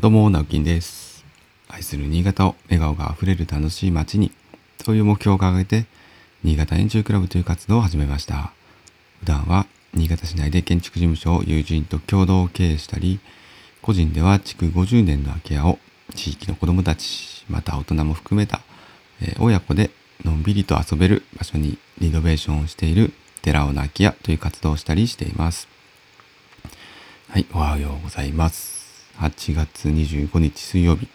どうも、直樹です。愛する新潟を笑顔があふれる楽しい街に、そういう目標を掲げて、新潟円柱クラブという活動を始めました。普段は、新潟市内で建築事務所を友人と共同経営したり、個人では築50年の空き家を地域の子供たち、また大人も含めた、えー親子でのんびりと遊べる場所にリノベーションをしている寺尾の空き家という活動をしたりしています。はい、おはようございます。8月25日水曜日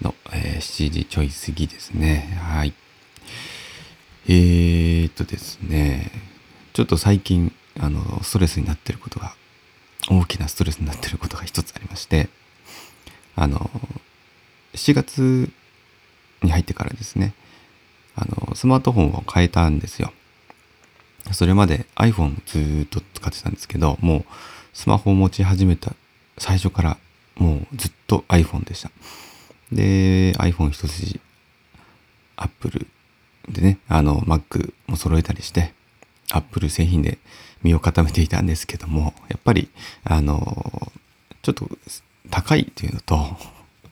の、えー7時ちょい過ぎですね。はい。えーっとですね、ちょっと最近、あの、ストレスになってることが、大きなストレスになってることが一つありまして、あの、7月に入ってからですね、あの、スマートフォンを変えたんですよ。それまで iPhone ずっと使ってたんですけど、もうスマホを持ち始めた最初からもうずっと iPhone でした。で、iPhone 一筋、Apple でね、あの Mac も揃えたりして、Apple 製品で身を固めていたんですけども、やっぱり、あの、ちょっと高いっていうのと、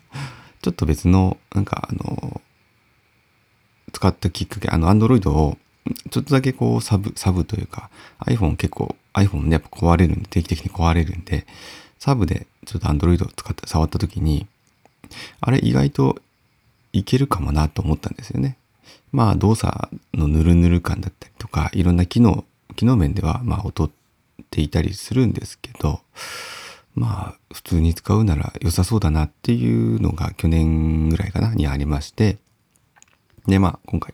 ちょっと別の、なんかあの、使ったきっかけ、あの、Android をちょっとだけこうサブ、サブというか、iPhone 結構、iPhone ね、やっぱ壊れるんで、定期的に壊れるんで、サブでちょっと Android を使って触った時に、あれ意外といけるかもなと思ったんですよね。まあ動作のヌルヌル感だったりとか、いろんな機能、機能面ではまあ劣っていたりするんですけど、まあ普通に使うなら良さそうだなっていうのが去年ぐらいかなにありまして、でまあ今回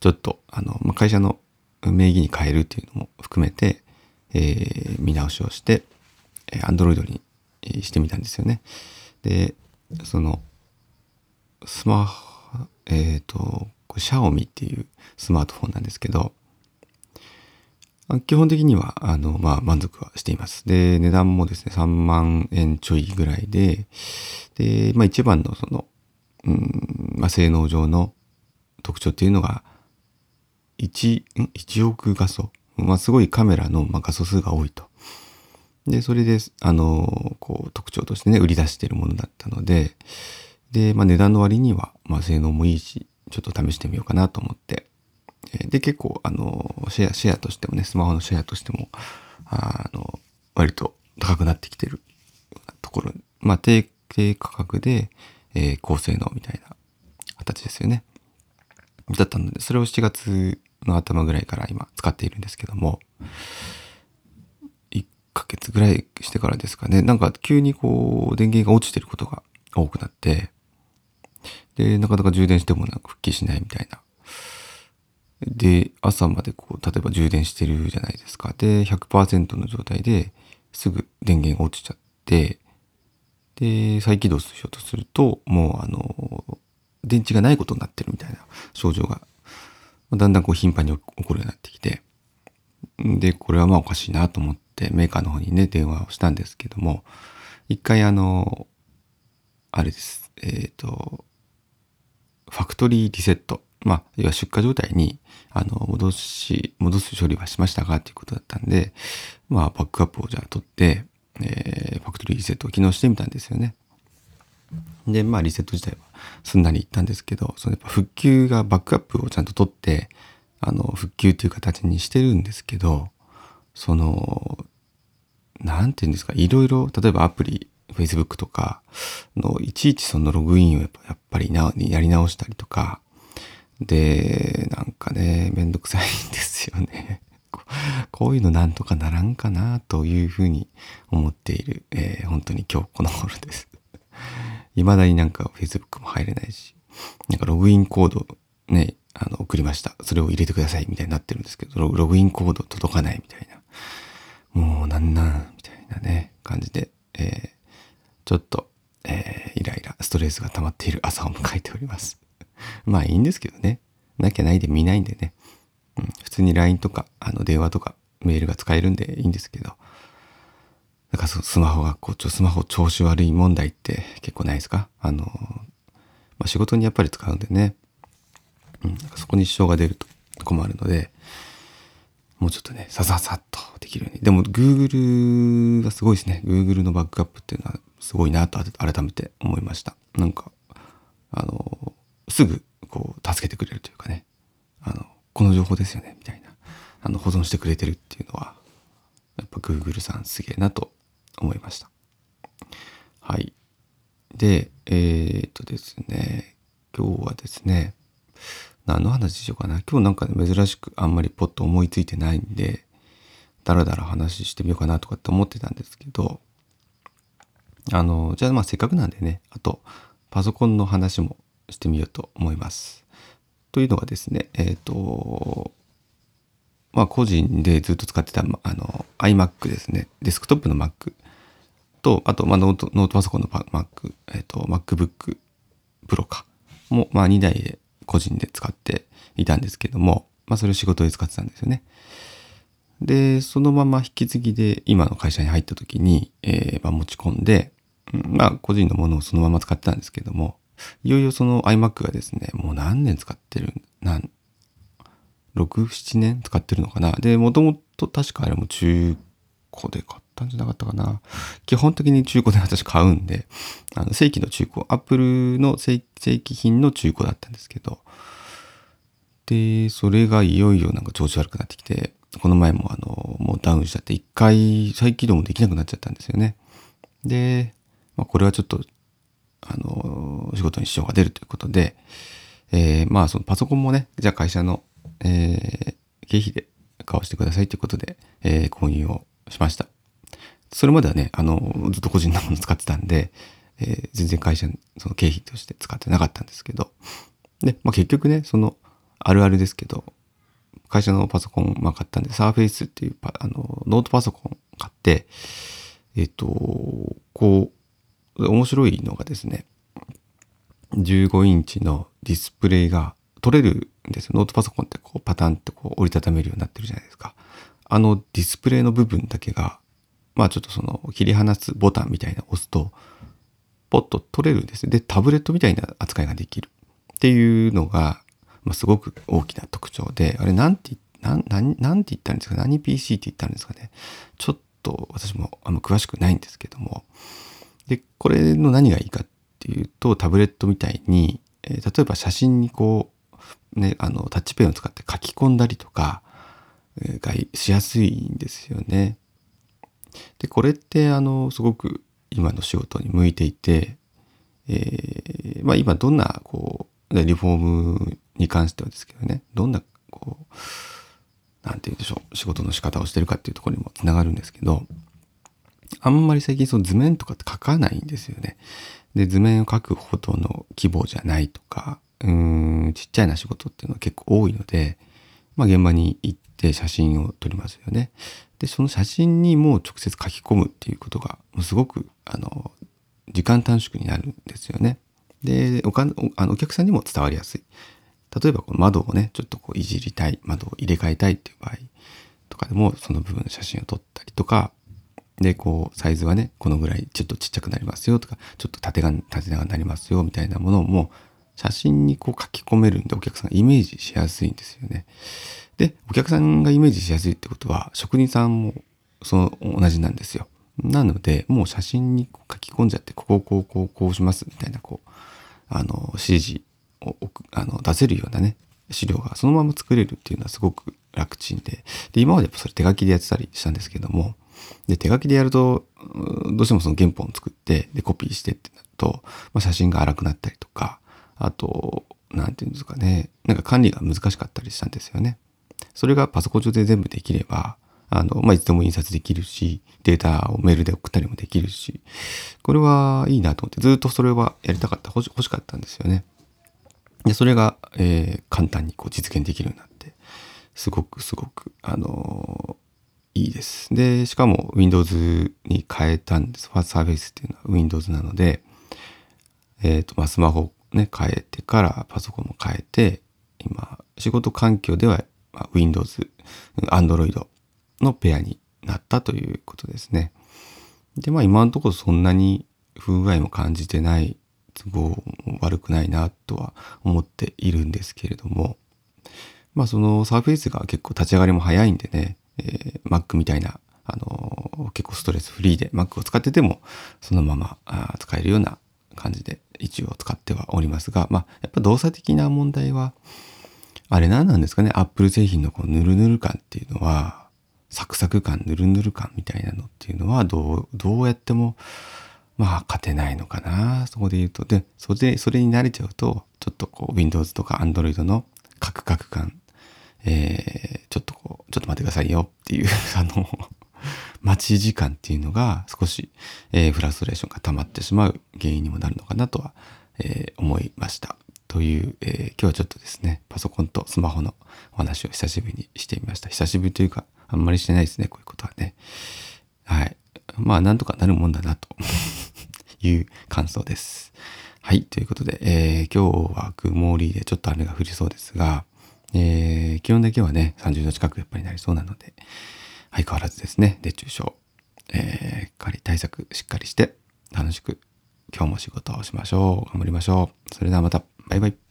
ちょっとあの、まあ、会社の名義に変えるっていうのも含めて、えー見直しをして、え Android にしてみたんですよね。で、その、スマホ、えっ、と、シャオミっていうスマートフォンなんですけど、基本的には、あの、まあ、満足はしています。で、値段もですね、3万円ちょいぐらいで、で、まあ、一番のその、うん、まあ、性能上の特徴っていうのが、1、1億画素。まあ、すごいカメラの、ま、画素数が多いと。で、それで、あの、こう、特徴としてね、売り出しているものだったので、で、まあ、値段の割には、まあ、性能もいいし、ちょっと試してみようかなと思って。で、結構、あの、シェア、シェアとしてもね、スマホのシェアとしても、あの、割と高くなってきてるところ、まあ、低、低価格で、えー高性能みたいな形ですよね。だったので、それを7月の頭ぐらいから今使っているんですけども、ヶ月ぐらいしてからですかね、なんか急にこう電源が落ちてることが多くなって、で、なかなか充電してもなんか復帰しないみたいな。で、朝までこう、例えば充電してるじゃないですか。で、100%の状態ですぐ電源が落ちちゃって、で、再起動しようとすると、もうあの、電池がないことになってるみたいな症状が、だんだんこう頻繁に起こるようになってきて、で、これはまあおかしいなと思ってメーカーの方にね、電話をしたんですけども、一回あの、あれです。えっ、と、ファクトリーリセット。まあ、要は出荷状態に、あの、戻し、戻す処理はしましたかっていうことだったんで、まあ、バックアップをじゃあ取って、えーファクトリーリセットを機能してみたんですよね。で、まあ、リセット自体はすんなりいったんですけど、そのやっぱ復旧がバックアップをちゃんと取って、あの、復旧っていう形にしてるんですけど、その、なんていうんですか、いろいろ、例えばアプリ、Facebook とかの、いちいちそのログインをやっぱりな、やり直したりとか、で、なんかね、めんどくさいんですよね。こういうのなんとかならんかなというふうに思っている、えー本当に今日この頃です。未だになんか Facebook も入れないし、なんかログインコードね、あの、送りました。それを入れてくださいみたいになってるんですけど、ログインコード届かないみたいな。もうなんなんみたいなね、感じで、えーちょっと、えーイライラ、ストレスが溜まっている朝を迎えております。まあいいんですけどね。なきゃないで見ないんでね。うん、普通に LINE とか、あの電話とかメールが使えるんでいいんですけど。なんかそスマホがこう、ちょスマホ調子悪い問題って結構ないですか？あの、まあ仕事にやっぱり使うんでね。うん、そこに支障が出ると困るので、もうちょっとね、さささっとできるように。でも Google がすごいですね。Google のバックアップっていうのはすごいなと改めて思いました。なんか、あの、すぐこう助けてくれるというかね、あの、この情報ですよね、みたいな。あの、保存してくれてるっていうのは、やっぱ Google さんすげえなと思いました。はい。で、えー、っとですね、今日はですね、何の話しようかな。今日なんかね、珍しくあんまりポッと思いついてないんで、だらだら話してみようかなとかって思ってたんですけど、あの、じゃあまあせっかくなんでね、あと、パソコンの話もしてみようと思います。というのがですね、えっ、ー、と、まあ個人でずっと使ってた、あの、iMac ですね。デスクトップの Mac と、あと、まあノート、ノートパソコンの Mac、えっ、ー、と、MacBook Pro か。も、まあ2台で個人で使っていたんですけども、まあそれを仕事で使ってたんですよね。で、そのまま引き継ぎで今の会社に入った時に、えー、まあ持ち込んで、まあ個人のものをそのまま使ってたんですけども、いよいよその iMac がですね、もう何年使ってる、何、6、7年使ってるのかな。で、もともと確かあれも中古で買ったんじゃなかったかな。基本的に中古で私買うんで、あの正規の中古、Apple の正規品の中古だったんですけど、で、それがいよいよなんか調子悪くなってきて、この前もあの、もうダウンしちゃって一回再起動もできなくなっちゃったんですよね。で、まあ、これはちょっと、あの、仕事に支障が出るということで、えー、まあそのパソコンもね、じゃあ会社の、えー、経費で買わせてくださいということで、えー、購入をしました。それまではね、あの、ずっと個人のもの使ってたんで、えー、全然会社その経費として使ってなかったんですけど、で、まあ、結局ね、その、あるあるですけど、会社のパソコン、まあ、買ったんで、サーフェイスっていうあの、ノートパソコン買って、えっ、と、こう、面白いのがですね、15インチのディスプレイが取れるんですよ。ノートパソコンってこうパタンってこう折りたためるようになってるじゃないですか。あのディスプレイの部分だけが、まあちょっとその切り離すボタンみたいな押すと、ポッと取れるんですで、タブレットみたいな扱いができる。っていうのが、まあ、すごく大きな特徴で、あれなんて、なん、なん、なんて言ったんですか？何 PC って言ったんですかね？ちょっと私もあんま詳しくないんですけども。で、これの何がいいかっていうと、タブレットみたいに、えー、例えば写真にこう、ね、あの、タッチペンを使って書き込んだりとか、がしやすいんですよね。で、これってあの、すごく今の仕事に向いていて、えー、まあ今どんなこう、リフォームに関してはですけどね、どんなこう、なんて言うんでしょう、仕事の仕方をしてるかっていうところにもつながるんですけど、あんまり最近その図面とかって書かないんですよね。で、図面を書くほどの規模じゃないとか、うーん、ちっちゃいな仕事っていうのは結構多いので、まあ現場に行って写真を撮りますよね。で、その写真にもう直接書き込むっていうことが、すごく、あの、時間短縮になるんですよね。で、おかあのお客さんにも伝わりやすい。例えばこの窓をね、ちょっとこういじりたい、窓を入れ替えたいっていう場合とかでも、その部分の写真を撮ったりとか、で、こう、サイズはね、このぐらいちょっとちっちゃくなりますよとか、ちょっと縦が、縦長になりますよみたいなものも、写真にこう書き込めるんで、お客さんがイメージしやすいんですよね。で、お客さんがイメージしやすいってことは、職人さんもその同じなんですよ。なので、もう写真に書き込んじゃって、ここをこう、こう、こうしますみたいな、こう、あの、指示をあの出せるようなね、資料がそのまま作れるっていうのはすごく楽ちんで、で、今までやっぱそれ手書きでやってたりしたんですけども、で、手書きでやると、どうしてもその原本を作って、で、コピーしてってなると、まあ、写真が荒くなったりとか、あと、なんていうんですかね、なんか管理が難しかったりしたんですよね。それがパソコン上で全部できれば、あの、まあ、いつでも印刷できるし、データをメールで送ったりもできるし、これはいいなと思って、ずっとそれはやりたかった、欲し欲しかったんですよね。で、それが、えー、簡単にこう実現できるようになって、すごくすごく、あのー、いいです。で、しかも Windows に変えたんです。ファーストサーフェイスっていうのは Windows なので、えっ、ー、と、まあ、スマホね、変えてからパソコンも変えて、今、仕事環境では、まあ、Windows、Android のペアになったということですね。で、まあ今のところそんなに不具合も感じてない、都合も悪くないなとは思っているんですけれども、まあそのサーフェイスが結構立ち上がりも早いんでね、えー、Mac みたいな、あのー、結構ストレスフリーで Mac を使っててもそのままあ使えるような感じで一応使ってはおりますが、まあやっぱ動作的な問題は、あれ何なんですかね、Apple 製品のこうヌルヌル感っていうのは、サクサク感、ヌルヌル感みたいなのっていうのはどう、どうやっても、まあ勝てないのかな？そこで言うと。で、それで、それに慣れちゃうと、ちょっとこう Windows とか Android のカクカク感、えー、ちょっとこう、ちょっと待ってくださいよっていう あの待ち時間っていうのが少し、えー、フラストレーションが溜まってしまう原因にもなるのかなとは、えー、思いました。という、えー、今日はちょっとですね、パソコンとスマホのお話を久しぶりにしてみました。久しぶりというか、あんまりしてないですね、こういうことはね。はい。まあ、なんとかなるもんだなと いう感想です。はい。ということで、えー、今日は曇りでちょっと雨が降りそうですが、えー、気温だけはね、30度近くやっぱりなりそうなので、相変わらずですね、熱中症、えー、り対策しっかりして、楽しく今日も仕事をしましょう。頑張りましょう。それではまた、バイバイ。